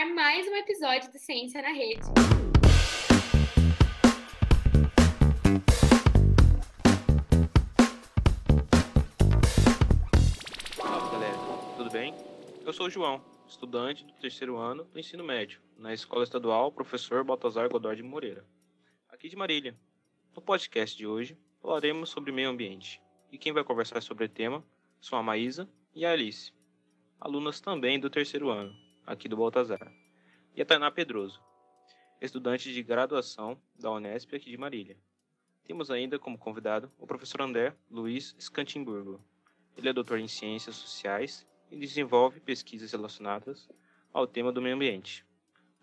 ar mais um episódio do Ciência na Rede. Fala galera, tudo bem? Eu sou o João, estudante do terceiro ano do ensino médio, na Escola Estadual Professor Baltazar Godoy de Moreira, aqui de Marília. No podcast de hoje, falaremos sobre meio ambiente. E quem vai conversar sobre o tema são a Maísa e a Alice, alunas também do terceiro ano, aqui do Baltazar, e a Tainá Pedroso, estudante de graduação da Unesp aqui de Marília. Temos ainda como convidado o professor André Luiz Scantimburgo. Ele é doutor em Ciências Sociais e desenvolve pesquisas relacionadas ao tema do meio ambiente.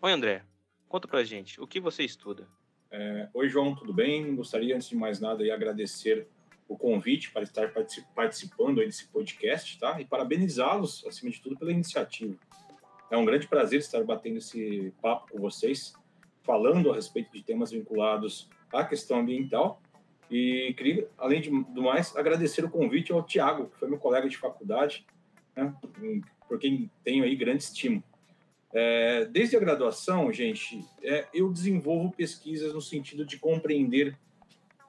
Oi André, conta pra gente, o que você estuda? É, Oi, João, tudo bem? Gostaria, antes de mais nada, de agradecer o convite para estar participando desse podcast, tá? E parabenizá-los, acima de tudo, pela iniciativa. É um grande prazer estar batendo esse papo com vocês, falando a respeito de temas vinculados à questão ambiental. E queria, além de, do mais, agradecer o convite ao Tiago, que foi meu colega de faculdade, né? por quem tenho aí grande estima. É, desde a graduação, gente, é, eu desenvolvo pesquisas no sentido de compreender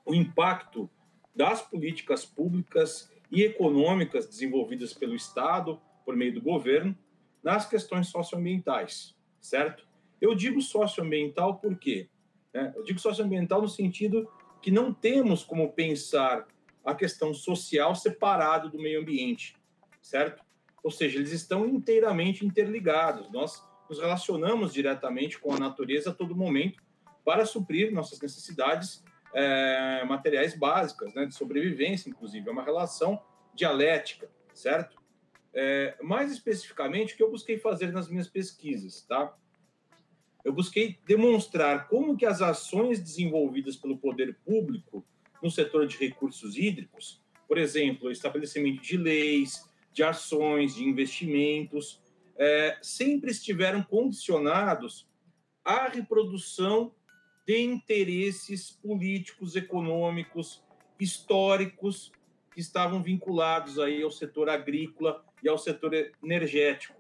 o impacto das políticas públicas e econômicas desenvolvidas pelo Estado, por meio do governo, nas questões socioambientais, certo? Eu digo socioambiental por quê? É, eu digo socioambiental no sentido que não temos como pensar a questão social separado do meio ambiente, certo? Ou seja, eles estão inteiramente interligados. Nós nos relacionamos diretamente com a natureza a todo momento para suprir nossas necessidades é, materiais básicas, né, de sobrevivência, inclusive. É uma relação dialética, certo? É, mais especificamente, o que eu busquei fazer nas minhas pesquisas, tá? Eu busquei demonstrar como que as ações desenvolvidas pelo poder público no setor de recursos hídricos, por exemplo, estabelecimento de leis, de ações, de investimentos, é, sempre estiveram condicionados à reprodução de interesses políticos, econômicos, históricos que estavam vinculados aí ao setor agrícola e ao setor energético.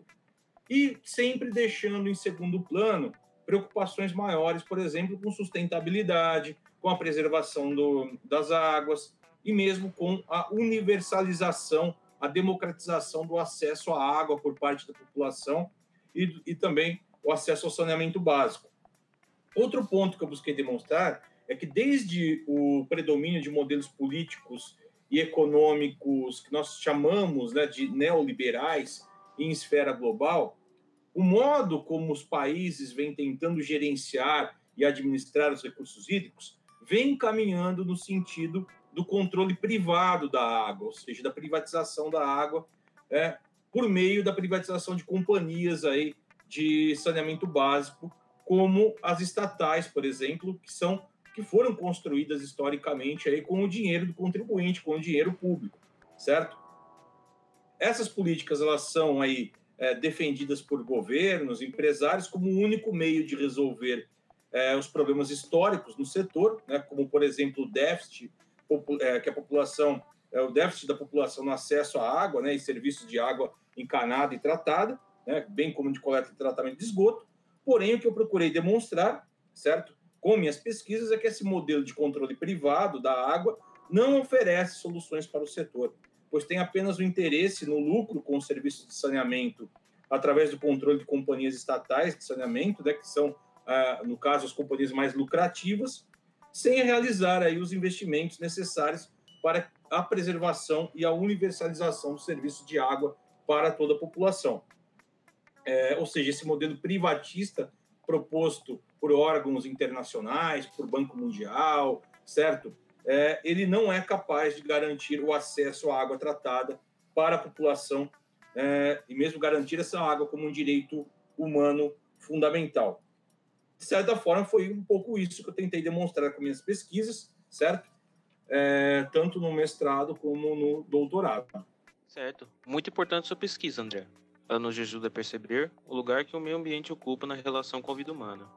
E sempre deixando em segundo plano preocupações maiores, por exemplo, com sustentabilidade, com a preservação do, das águas e mesmo com a universalização a democratização do acesso à água por parte da população e, e também o acesso ao saneamento básico. Outro ponto que eu busquei demonstrar é que desde o predomínio de modelos políticos e econômicos que nós chamamos né, de neoliberais em esfera global, o modo como os países vêm tentando gerenciar e administrar os recursos hídricos vem caminhando no sentido do controle privado da água, ou seja, da privatização da água, é, por meio da privatização de companhias aí de saneamento básico, como as estatais, por exemplo, que são que foram construídas historicamente aí com o dinheiro do contribuinte, com o dinheiro público, certo? Essas políticas elas são aí é, defendidas por governos, empresários como o único meio de resolver é, os problemas históricos no setor, né, como por exemplo o déficit é, que a população, é, o déficit da população no acesso à água né, e serviços de água encanada e tratada, né, bem como de coleta e tratamento de esgoto. Porém, o que eu procurei demonstrar, certo, com minhas pesquisas, é que esse modelo de controle privado da água não oferece soluções para o setor, pois tem apenas o interesse no lucro com os serviços de saneamento através do controle de companhias estatais de saneamento, né, que são, ah, no caso, as companhias mais lucrativas, sem realizar aí os investimentos necessários para a preservação e a universalização do serviço de água para toda a população. É, ou seja, esse modelo privatista proposto por órgãos internacionais, por Banco Mundial, certo? É, ele não é capaz de garantir o acesso à água tratada para a população é, e mesmo garantir essa água como um direito humano fundamental de certa forma, foi um pouco isso que eu tentei demonstrar com minhas pesquisas, certo? É, tanto no mestrado como no doutorado. Certo. Muito importante sua pesquisa, André. Ela nos ajuda a perceber o lugar que o meio ambiente ocupa na relação com a vida humana.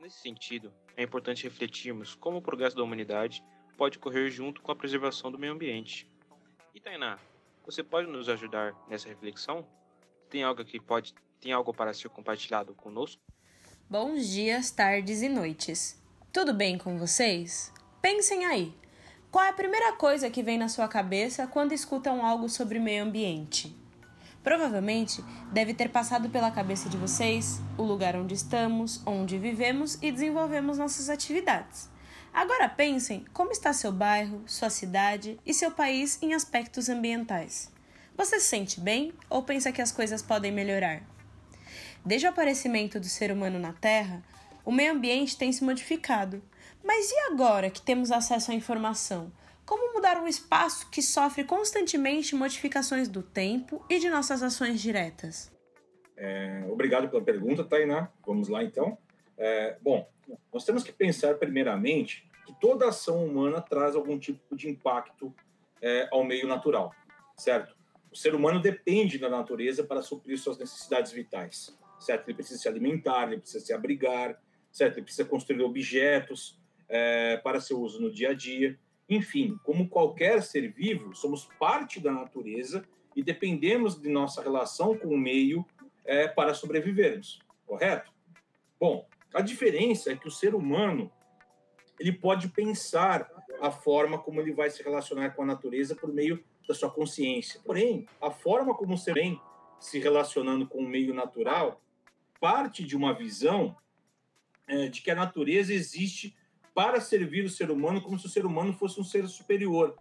Nesse sentido, é importante refletirmos como o progresso da humanidade pode ocorrer junto com a preservação do meio ambiente. E Tainá, você pode nos ajudar nessa reflexão? Tem algo que pode tem algo para ser compartilhado conosco? Bons dias, tardes e noites. Tudo bem com vocês? Pensem aí. Qual é a primeira coisa que vem na sua cabeça quando escutam algo sobre meio ambiente? Provavelmente deve ter passado pela cabeça de vocês o lugar onde estamos, onde vivemos e desenvolvemos nossas atividades. Agora pensem como está seu bairro, sua cidade e seu país em aspectos ambientais. Você se sente bem ou pensa que as coisas podem melhorar? Desde o aparecimento do ser humano na Terra, o meio ambiente tem se modificado. Mas e agora que temos acesso à informação? Como mudar um espaço que sofre constantemente modificações do tempo e de nossas ações diretas? É, obrigado pela pergunta, Tainá. Vamos lá então. É, bom, nós temos que pensar primeiramente que toda ação humana traz algum tipo de impacto é, ao meio natural, certo? O ser humano depende da natureza para suprir suas necessidades vitais, certo? Ele precisa se alimentar, ele precisa se abrigar, certo? Ele precisa construir objetos é, para seu uso no dia a dia. Enfim, como qualquer ser vivo, somos parte da natureza e dependemos de nossa relação com o meio é, para sobrevivermos, correto? Bom, a diferença é que o ser humano ele pode pensar a forma como ele vai se relacionar com a natureza por meio da sua consciência. Porém, a forma como o ser vem se relacionando com o meio natural parte de uma visão é, de que a natureza existe para servir o ser humano como se o ser humano fosse um ser superior,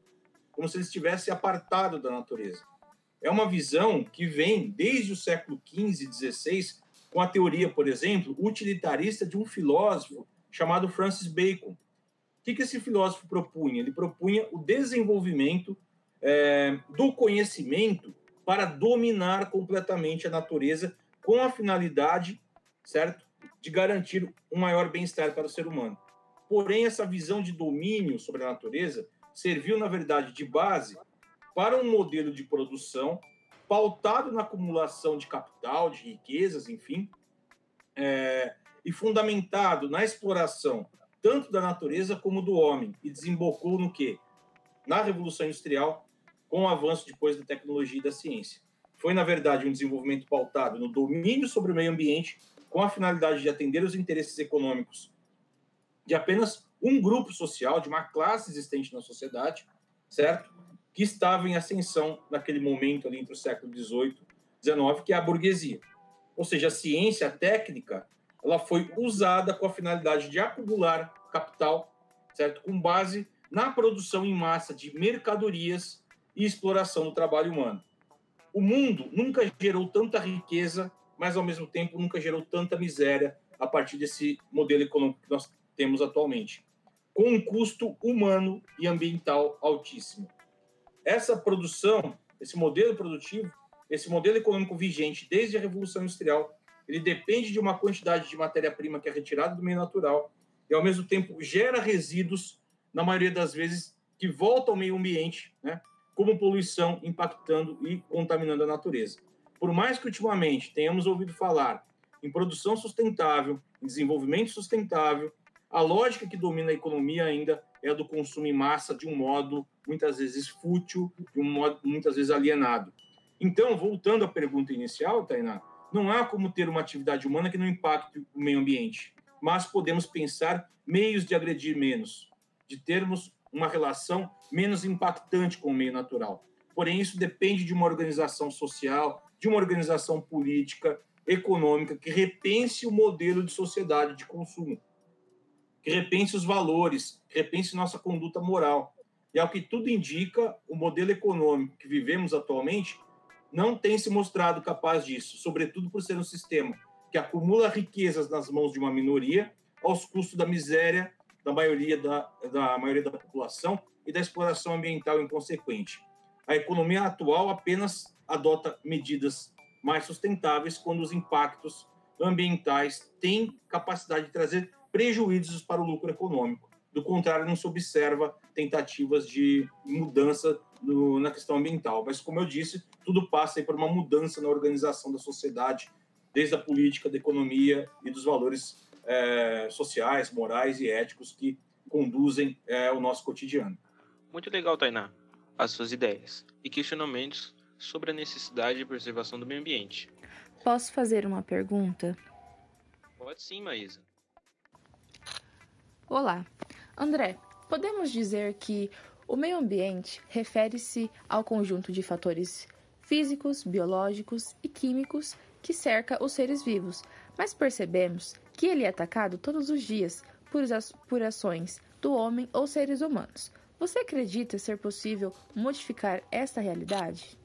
como se ele estivesse apartado da natureza. É uma visão que vem desde o século XV e XVI com a teoria, por exemplo, utilitarista de um filósofo chamado Francis Bacon. O que, que esse filósofo propunha? Ele propunha o desenvolvimento é, do conhecimento para dominar completamente a natureza com a finalidade, certo, de garantir um maior bem-estar para o ser humano. Porém, essa visão de domínio sobre a natureza serviu, na verdade, de base para um modelo de produção pautado na acumulação de capital, de riquezas, enfim, é, e fundamentado na exploração tanto da natureza como do homem, e desembocou no quê? Na Revolução Industrial, com o avanço depois da tecnologia e da ciência. Foi, na verdade, um desenvolvimento pautado no domínio sobre o meio ambiente, com a finalidade de atender os interesses econômicos de apenas um grupo social, de uma classe existente na sociedade, certo? Que estava em ascensão naquele momento ali entre o século XVIII e XIX, que é a burguesia. Ou seja, a ciência, a técnica, ela foi usada com a finalidade de acumular capital, certo? Com base na produção em massa de mercadorias e exploração do trabalho humano. O mundo nunca gerou tanta riqueza, mas ao mesmo tempo nunca gerou tanta miséria a partir desse modelo econômico que nós temos atualmente, com um custo humano e ambiental altíssimo. Essa produção, esse modelo produtivo, esse modelo econômico vigente desde a Revolução Industrial, ele depende de uma quantidade de matéria-prima que é retirada do meio natural e, ao mesmo tempo, gera resíduos, na maioria das vezes, que voltam ao meio ambiente, né, como poluição, impactando e contaminando a natureza. Por mais que ultimamente tenhamos ouvido falar em produção sustentável, em desenvolvimento sustentável, a lógica que domina a economia ainda é a do consumo em massa de um modo muitas vezes fútil, de um modo muitas vezes alienado. Então, voltando à pergunta inicial, Tainá, não há como ter uma atividade humana que não impacte o meio ambiente, mas podemos pensar meios de agredir menos, de termos uma relação menos impactante com o meio natural. Porém, isso depende de uma organização social, de uma organização política, econômica, que repense o modelo de sociedade de consumo que repense os valores, que repense nossa conduta moral. E ao que tudo indica, o modelo econômico que vivemos atualmente não tem se mostrado capaz disso, sobretudo por ser um sistema que acumula riquezas nas mãos de uma minoria aos custos da miséria da maioria da, da maioria da população e da exploração ambiental inconsequente. A economia atual apenas adota medidas mais sustentáveis quando os impactos ambientais têm capacidade de trazer prejuízos para o lucro econômico. Do contrário, não se observa tentativas de mudança no, na questão ambiental. Mas, como eu disse, tudo passa por uma mudança na organização da sociedade, desde a política, da economia e dos valores é, sociais, morais e éticos que conduzem é, o nosso cotidiano. Muito legal, Tainá, as suas ideias e questionamentos sobre a necessidade de preservação do meio ambiente. Posso fazer uma pergunta? Pode sim, Maísa. Olá. André, podemos dizer que o meio ambiente refere-se ao conjunto de fatores físicos, biológicos e químicos que cerca os seres vivos, mas percebemos que ele é atacado todos os dias por, por ações do homem ou seres humanos. Você acredita ser possível modificar esta realidade?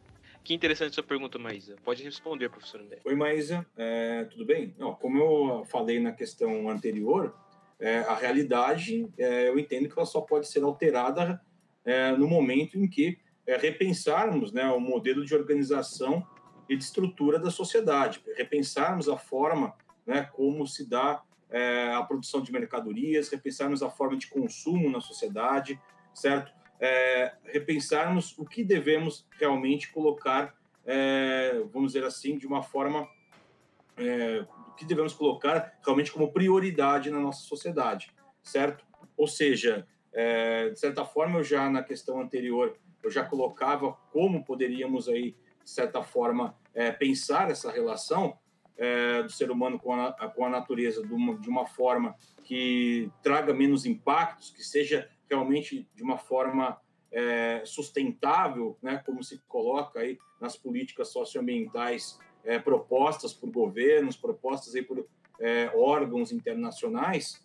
Que interessante sua pergunta, Maísa. Pode responder, professor André. Oi, Maísa. É, tudo bem? Não, como eu falei na questão anterior, é, a realidade, é, eu entendo que ela só pode ser alterada é, no momento em que é, repensarmos né, o modelo de organização e de estrutura da sociedade, repensarmos a forma né, como se dá é, a produção de mercadorias, repensarmos a forma de consumo na sociedade, certo? É, repensarmos o que devemos realmente colocar, vamos dizer assim, de uma forma, que devemos colocar realmente como prioridade na nossa sociedade, certo? Ou seja, é, de certa forma, eu já na questão anterior eu já colocava como poderíamos aí de certa forma é, pensar essa relação é, do ser humano com a, com a natureza de uma, de uma forma que traga menos impactos, que seja realmente de uma forma é, sustentável, né, como se coloca aí nas políticas socioambientais é, propostas por governos, propostas aí por é, órgãos internacionais,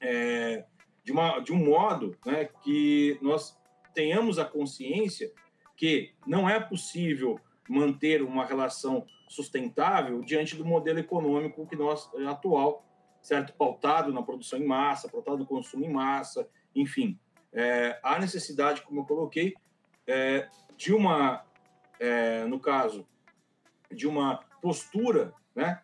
é, de, uma, de um modo né, que nós tenhamos a consciência que não é possível manter uma relação sustentável diante do modelo econômico que nós eh, atual, certo, pautado na produção em massa, pautado no consumo em massa, enfim, é, há necessidade, como eu coloquei, é, de uma, é, no caso, de uma postura, né,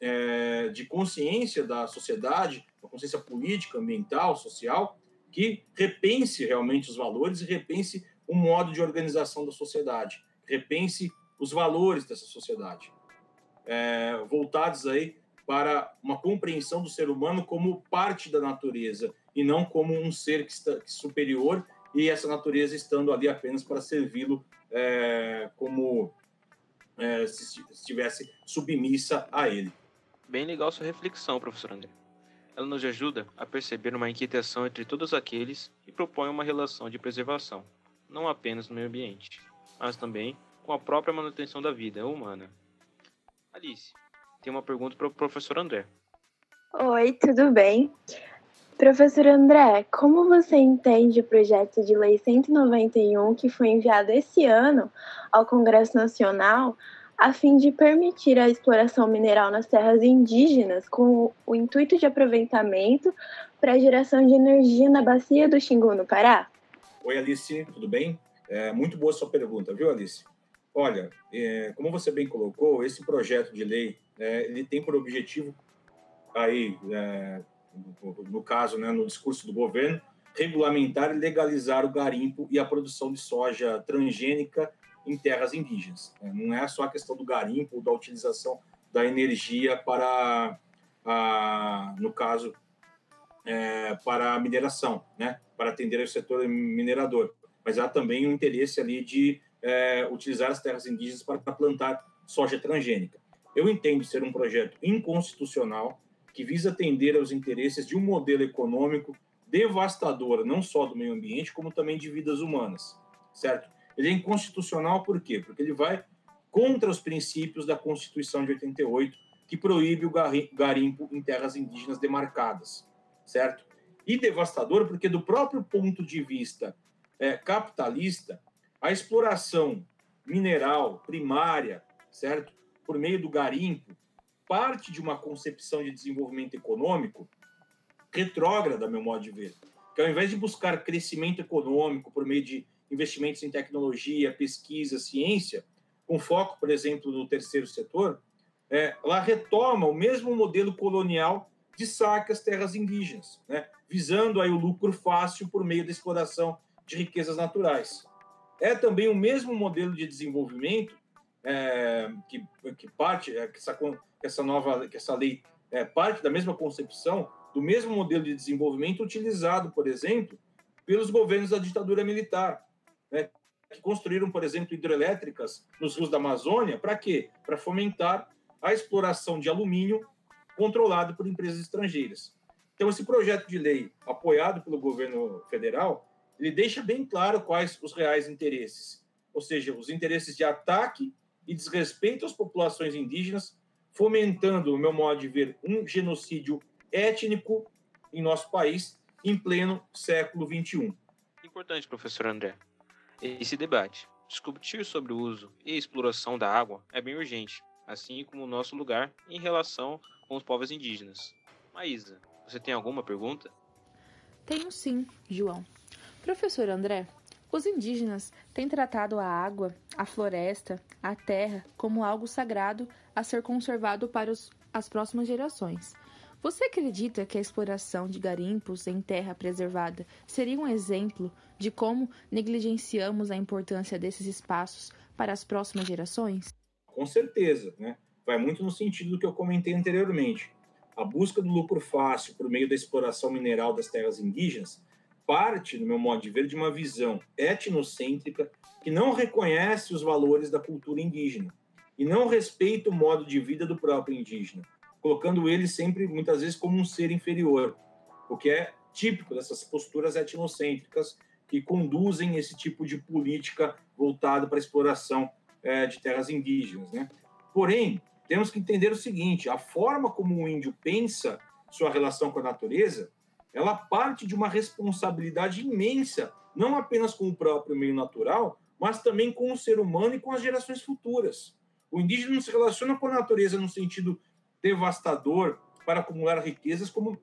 é, de consciência da sociedade, uma consciência política, ambiental, social, que repense realmente os valores e repense o modo de organização da sociedade, repense os valores dessa sociedade, é, voltados aí para uma compreensão do ser humano como parte da natureza e não como um ser que está superior e essa natureza estando ali apenas para servi-lo é, como é, se estivesse submissa a ele. Bem legal sua reflexão, professor André. Ela nos ajuda a perceber uma inquietação entre todos aqueles que propõem uma relação de preservação, não apenas no meio ambiente, mas também com a própria manutenção da vida humana. Alice, tem uma pergunta para o professor André. Oi, tudo bem? Professor André, como você entende o projeto de lei 191 que foi enviado esse ano ao Congresso Nacional a fim de permitir a exploração mineral nas terras indígenas com o intuito de aproveitamento para a geração de energia na bacia do Xingu, no Pará? Oi, Alice, tudo bem? É, muito boa sua pergunta, viu, Alice? Olha, é, como você bem colocou, esse projeto de lei é, ele tem por objetivo aí, é, no, caso, né, no discurso do governo, regulamentar e legalizar o garimpo e a produção de soja transgênica em terras indígenas. Né? Não é só a questão do garimpo da utilização da energia para, a, no caso, é, para a mineração, né? para atender o setor minerador. Mas há também um interesse ali de é, utilizar as terras indígenas para plantar soja transgênica. Eu entendo ser um projeto inconstitucional que visa atender aos interesses de um modelo econômico devastador, não só do meio ambiente, como também de vidas humanas, certo? Ele é inconstitucional por quê? Porque ele vai contra os princípios da Constituição de 88, que proíbe o garimpo em terras indígenas demarcadas, certo? E devastador porque, do próprio ponto de vista é, capitalista, a exploração mineral primária, certo? Por meio do garimpo, parte de uma concepção de desenvolvimento econômico retrógrada, meu modo de ver. Que ao invés de buscar crescimento econômico por meio de investimentos em tecnologia, pesquisa, ciência, com foco, por exemplo, no terceiro setor, é, ela retoma o mesmo modelo colonial de saque às terras indígenas, né? visando aí o lucro fácil por meio da exploração de riquezas naturais. É também o mesmo modelo de desenvolvimento é, que, que parte, é, essa, que essa nova, que essa lei é, parte da mesma concepção, do mesmo modelo de desenvolvimento utilizado, por exemplo, pelos governos da ditadura militar, né, que construíram, por exemplo, hidrelétricas nos rios da Amazônia, para quê? Para fomentar a exploração de alumínio controlado por empresas estrangeiras. Então, esse projeto de lei, apoiado pelo governo federal, ele deixa bem claro quais os reais interesses, ou seja, os interesses de ataque e desrespeito às populações indígenas, fomentando, no meu modo de ver, um genocídio étnico em nosso país em pleno século XXI. Importante, professor André. Esse debate, discutir sobre o uso e exploração da água é bem urgente, assim como o nosso lugar em relação com os povos indígenas. Maísa, você tem alguma pergunta? Tenho sim, João. Professor André, os indígenas têm tratado a água, a floresta, a terra como algo sagrado a ser conservado para os, as próximas gerações. Você acredita que a exploração de garimpos em terra preservada seria um exemplo de como negligenciamos a importância desses espaços para as próximas gerações? Com certeza, né? Vai muito no sentido do que eu comentei anteriormente. A busca do lucro fácil por meio da exploração mineral das terras indígenas parte, no meu modo de ver, de uma visão etnocêntrica que não reconhece os valores da cultura indígena e não respeita o modo de vida do próprio indígena, colocando ele sempre, muitas vezes, como um ser inferior, o que é típico dessas posturas etnocêntricas que conduzem esse tipo de política voltada para a exploração é, de terras indígenas. Né? Porém, temos que entender o seguinte: a forma como o índio pensa sua relação com a natureza ela parte de uma responsabilidade imensa, não apenas com o próprio meio natural, mas também com o ser humano e com as gerações futuras. O indígena não se relaciona com a natureza no sentido devastador para acumular riquezas, como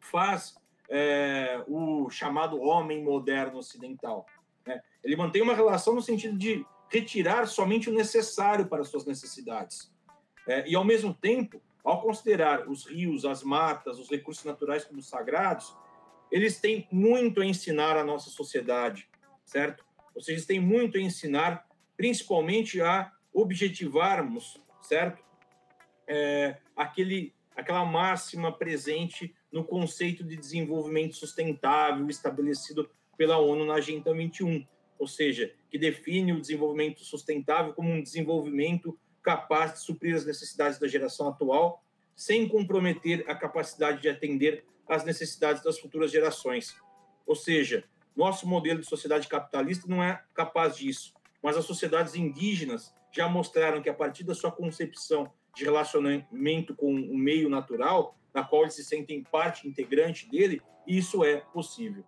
faz é, o chamado homem moderno ocidental. Né? Ele mantém uma relação no sentido de retirar somente o necessário para suas necessidades. É, e, ao mesmo tempo, ao considerar os rios, as matas, os recursos naturais como sagrados, eles têm muito a ensinar à nossa sociedade, certo? Ou seja, eles têm muito a ensinar, principalmente a objetivarmos, certo? É, aquele, aquela máxima presente no conceito de desenvolvimento sustentável estabelecido pela ONU na Agenda 21, ou seja, que define o desenvolvimento sustentável como um desenvolvimento capaz de suprir as necessidades da geração atual, sem comprometer a capacidade de atender às necessidades das futuras gerações. Ou seja, nosso modelo de sociedade capitalista não é capaz disso, mas as sociedades indígenas já mostraram que, a partir da sua concepção de relacionamento com o meio natural, na qual eles se sentem parte integrante dele, isso é possível.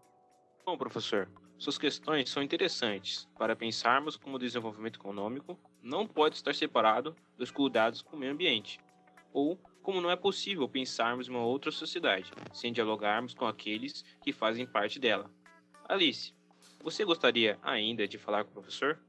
Bom, professor, suas questões são interessantes para pensarmos como o desenvolvimento econômico não pode estar separado dos cuidados com o meio ambiente, ou como não é possível pensarmos uma outra sociedade sem dialogarmos com aqueles que fazem parte dela. Alice, você gostaria ainda de falar com o professor?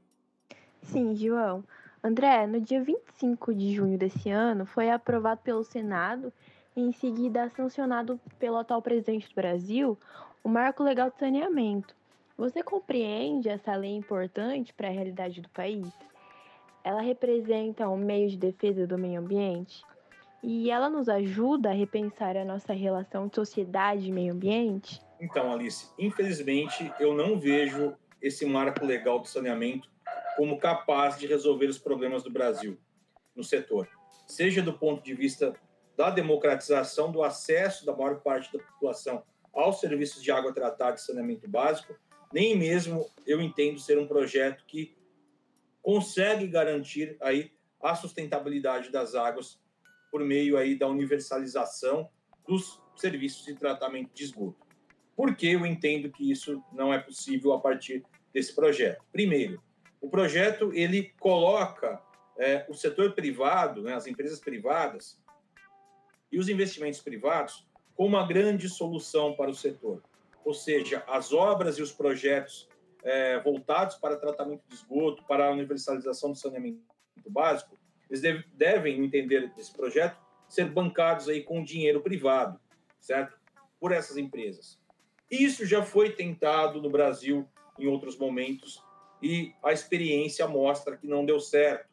Sim, João. André, no dia 25 de junho desse ano, foi aprovado pelo Senado e em seguida sancionado pelo atual presidente do Brasil o Marco Legal de Saneamento, você compreende essa lei importante para a realidade do país? Ela representa um meio de defesa do meio ambiente e ela nos ajuda a repensar a nossa relação de sociedade e meio ambiente? Então, Alice, infelizmente eu não vejo esse marco legal do saneamento como capaz de resolver os problemas do Brasil no setor, seja do ponto de vista da democratização do acesso da maior parte da população aos serviços de água tratada e saneamento básico, nem mesmo eu entendo ser um projeto que consegue garantir aí a sustentabilidade das águas por meio aí da universalização dos serviços de tratamento de esgoto. Por que eu entendo que isso não é possível a partir desse projeto? Primeiro, o projeto ele coloca é, o setor privado, né, as empresas privadas e os investimentos privados como uma grande solução para o setor ou seja, as obras e os projetos é, voltados para tratamento de esgoto, para a universalização do saneamento básico, eles deve, devem entender esse projeto ser bancados aí com dinheiro privado, certo? Por essas empresas. Isso já foi tentado no Brasil em outros momentos e a experiência mostra que não deu certo,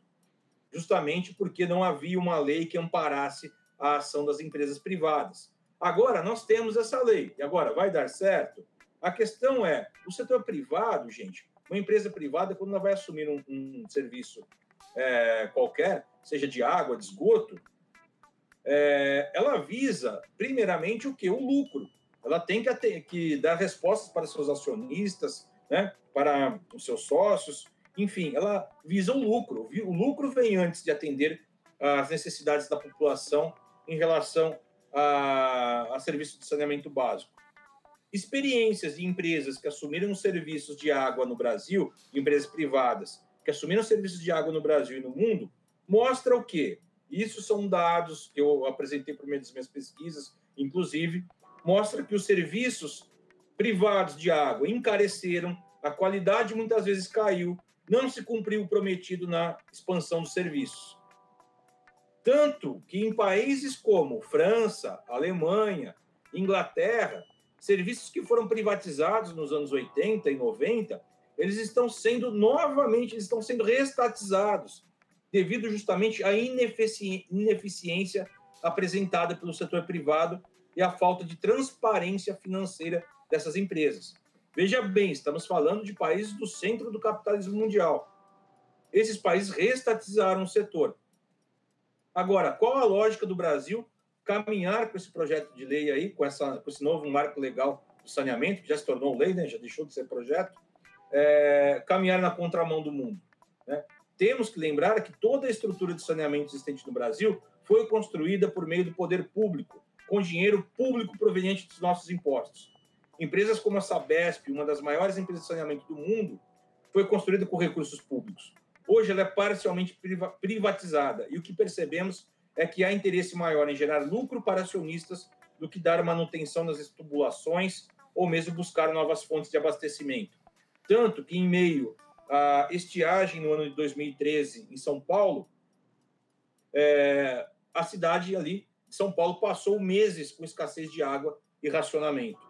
justamente porque não havia uma lei que amparasse a ação das empresas privadas. Agora, nós temos essa lei. E agora, vai dar certo? A questão é, o setor privado, gente, uma empresa privada, quando ela vai assumir um, um serviço é, qualquer, seja de água, de esgoto, é, ela visa, primeiramente, o que? O lucro. Ela tem que, que dar respostas para seus acionistas, né, para os seus sócios, enfim, ela visa o lucro. O lucro vem antes de atender às necessidades da população em relação a, a serviço de saneamento básico. Experiências de empresas que assumiram serviços de água no Brasil, empresas privadas, que assumiram serviços de água no Brasil e no mundo, mostra o quê? Isso são dados que eu apresentei por meio das minhas pesquisas, inclusive, mostra que os serviços privados de água encareceram, a qualidade muitas vezes caiu, não se cumpriu o prometido na expansão dos serviços. Tanto que em países como França, Alemanha, Inglaterra, serviços que foram privatizados nos anos 80 e 90, eles estão sendo novamente, eles estão sendo reestatizados devido justamente à ineficiência apresentada pelo setor privado e à falta de transparência financeira dessas empresas. Veja bem, estamos falando de países do centro do capitalismo mundial. Esses países reestatizaram o setor. Agora, qual a lógica do Brasil caminhar com esse projeto de lei aí, com, essa, com esse novo marco legal do saneamento, que já se tornou lei, né, já deixou de ser projeto, é, caminhar na contramão do mundo? Né? Temos que lembrar que toda a estrutura de saneamento existente no Brasil foi construída por meio do poder público, com dinheiro público proveniente dos nossos impostos. Empresas como a Sabesp, uma das maiores empresas de saneamento do mundo, foi construída com recursos públicos. Hoje ela é parcialmente privatizada e o que percebemos é que há interesse maior em gerar lucro para acionistas do que dar manutenção nas tubulações ou mesmo buscar novas fontes de abastecimento. Tanto que, em meio à estiagem no ano de 2013 em São Paulo, é, a cidade ali de São Paulo passou meses com escassez de água e racionamento.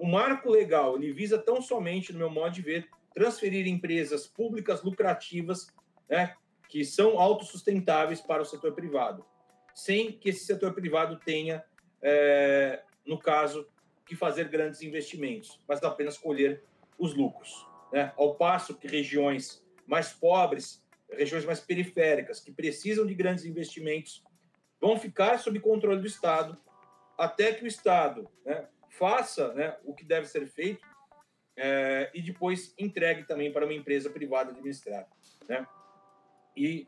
O marco legal ele visa tão somente, no meu modo de ver, transferir empresas públicas lucrativas, né, que são autossustentáveis para o setor privado, sem que esse setor privado tenha, é, no caso, que fazer grandes investimentos, mas apenas colher os lucros. Né? Ao passo que regiões mais pobres, regiões mais periféricas, que precisam de grandes investimentos, vão ficar sob controle do Estado, até que o Estado né, faça né, o que deve ser feito é, e depois entregue também para uma empresa privada administrar. Né? E,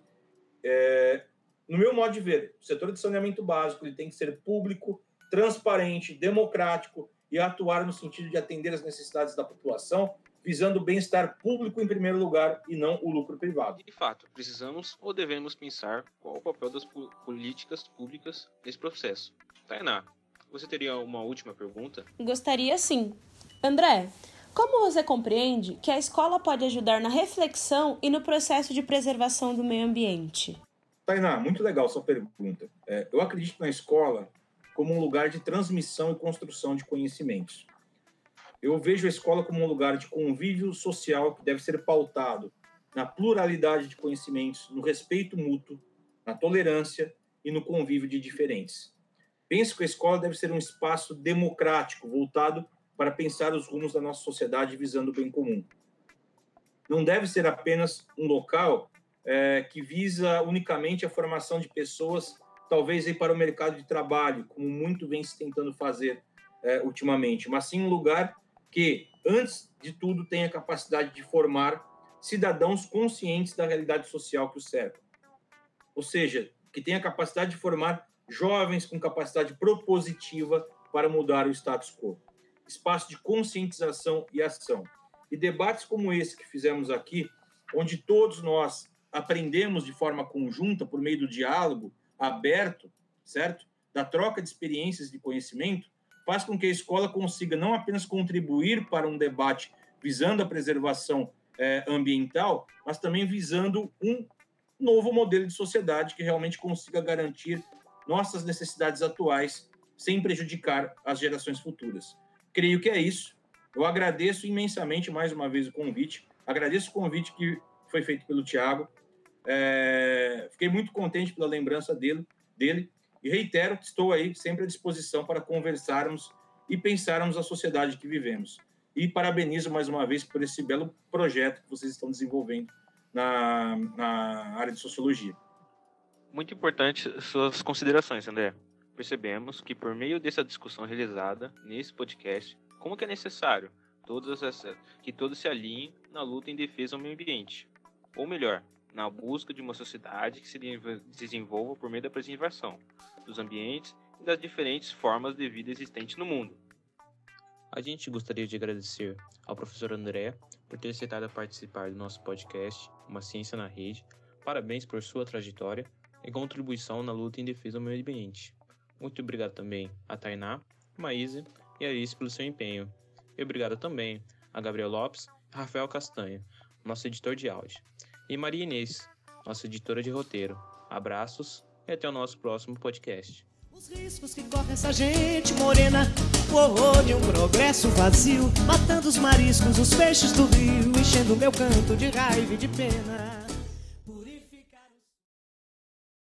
é, no meu modo de ver, o setor de saneamento básico ele tem que ser público, transparente, democrático e atuar no sentido de atender as necessidades da população, visando o bem-estar público em primeiro lugar e não o lucro privado. De fato, precisamos ou devemos pensar qual o papel das políticas públicas nesse processo. Tainá, você teria uma última pergunta? Gostaria sim. André, como você compreende que a escola pode ajudar na reflexão e no processo de preservação do meio ambiente? Tainá, muito legal sua pergunta. É, eu acredito na escola como um lugar de transmissão e construção de conhecimentos. Eu vejo a escola como um lugar de convívio social que deve ser pautado na pluralidade de conhecimentos, no respeito mútuo, na tolerância e no convívio de diferentes. Penso que a escola deve ser um espaço democrático, voltado para pensar os rumos da nossa sociedade visando o bem comum. Não deve ser apenas um local é, que visa unicamente a formação de pessoas, talvez aí para o mercado de trabalho, como muito vem se tentando fazer é, ultimamente, mas sim um lugar que, antes de tudo, tenha capacidade de formar cidadãos conscientes da realidade social que os cerca. Ou seja, que tenha capacidade de formar jovens com capacidade propositiva para mudar o status quo, espaço de conscientização e ação. E debates como esse que fizemos aqui, onde todos nós aprendemos de forma conjunta, por meio do diálogo aberto, certo? Da troca de experiências de conhecimento, faz com que a escola consiga não apenas contribuir para um debate visando a preservação é, ambiental, mas também visando um novo modelo de sociedade que realmente consiga garantir nossas necessidades atuais sem prejudicar as gerações futuras. Creio que é isso. Eu agradeço imensamente mais uma vez o convite. Agradeço o convite que foi feito pelo Tiago. É... Fiquei muito contente pela lembrança dele, dele e reitero que estou aí sempre à disposição para conversarmos e pensarmos a sociedade que vivemos. E parabenizo mais uma vez por esse belo projeto que vocês estão desenvolvendo na, na área de sociologia. Muito importante suas considerações, André. Percebemos que por meio dessa discussão realizada nesse podcast, como que é necessário todas que todos se alinhem na luta em defesa do meio ambiente, ou melhor, na busca de uma sociedade que se desenvolva por meio da preservação dos ambientes e das diferentes formas de vida existentes no mundo. A gente gostaria de agradecer ao professor André por ter aceitado participar do nosso podcast Uma Ciência na Rede. Parabéns por sua trajetória e contribuição na luta em defesa do meio ambiente. Muito obrigado também a Tainá, Maísa e Alice pelo seu empenho. E obrigado também a Gabriel Lopes e Rafael Castanha, nosso editor de áudio. E Maria Inês, nossa editora de roteiro. Abraços e até o nosso próximo podcast. Os riscos que corre essa gente morena, o horror de um progresso vazio, matando os mariscos, os peixes do rio, enchendo meu canto de raiva e de pena.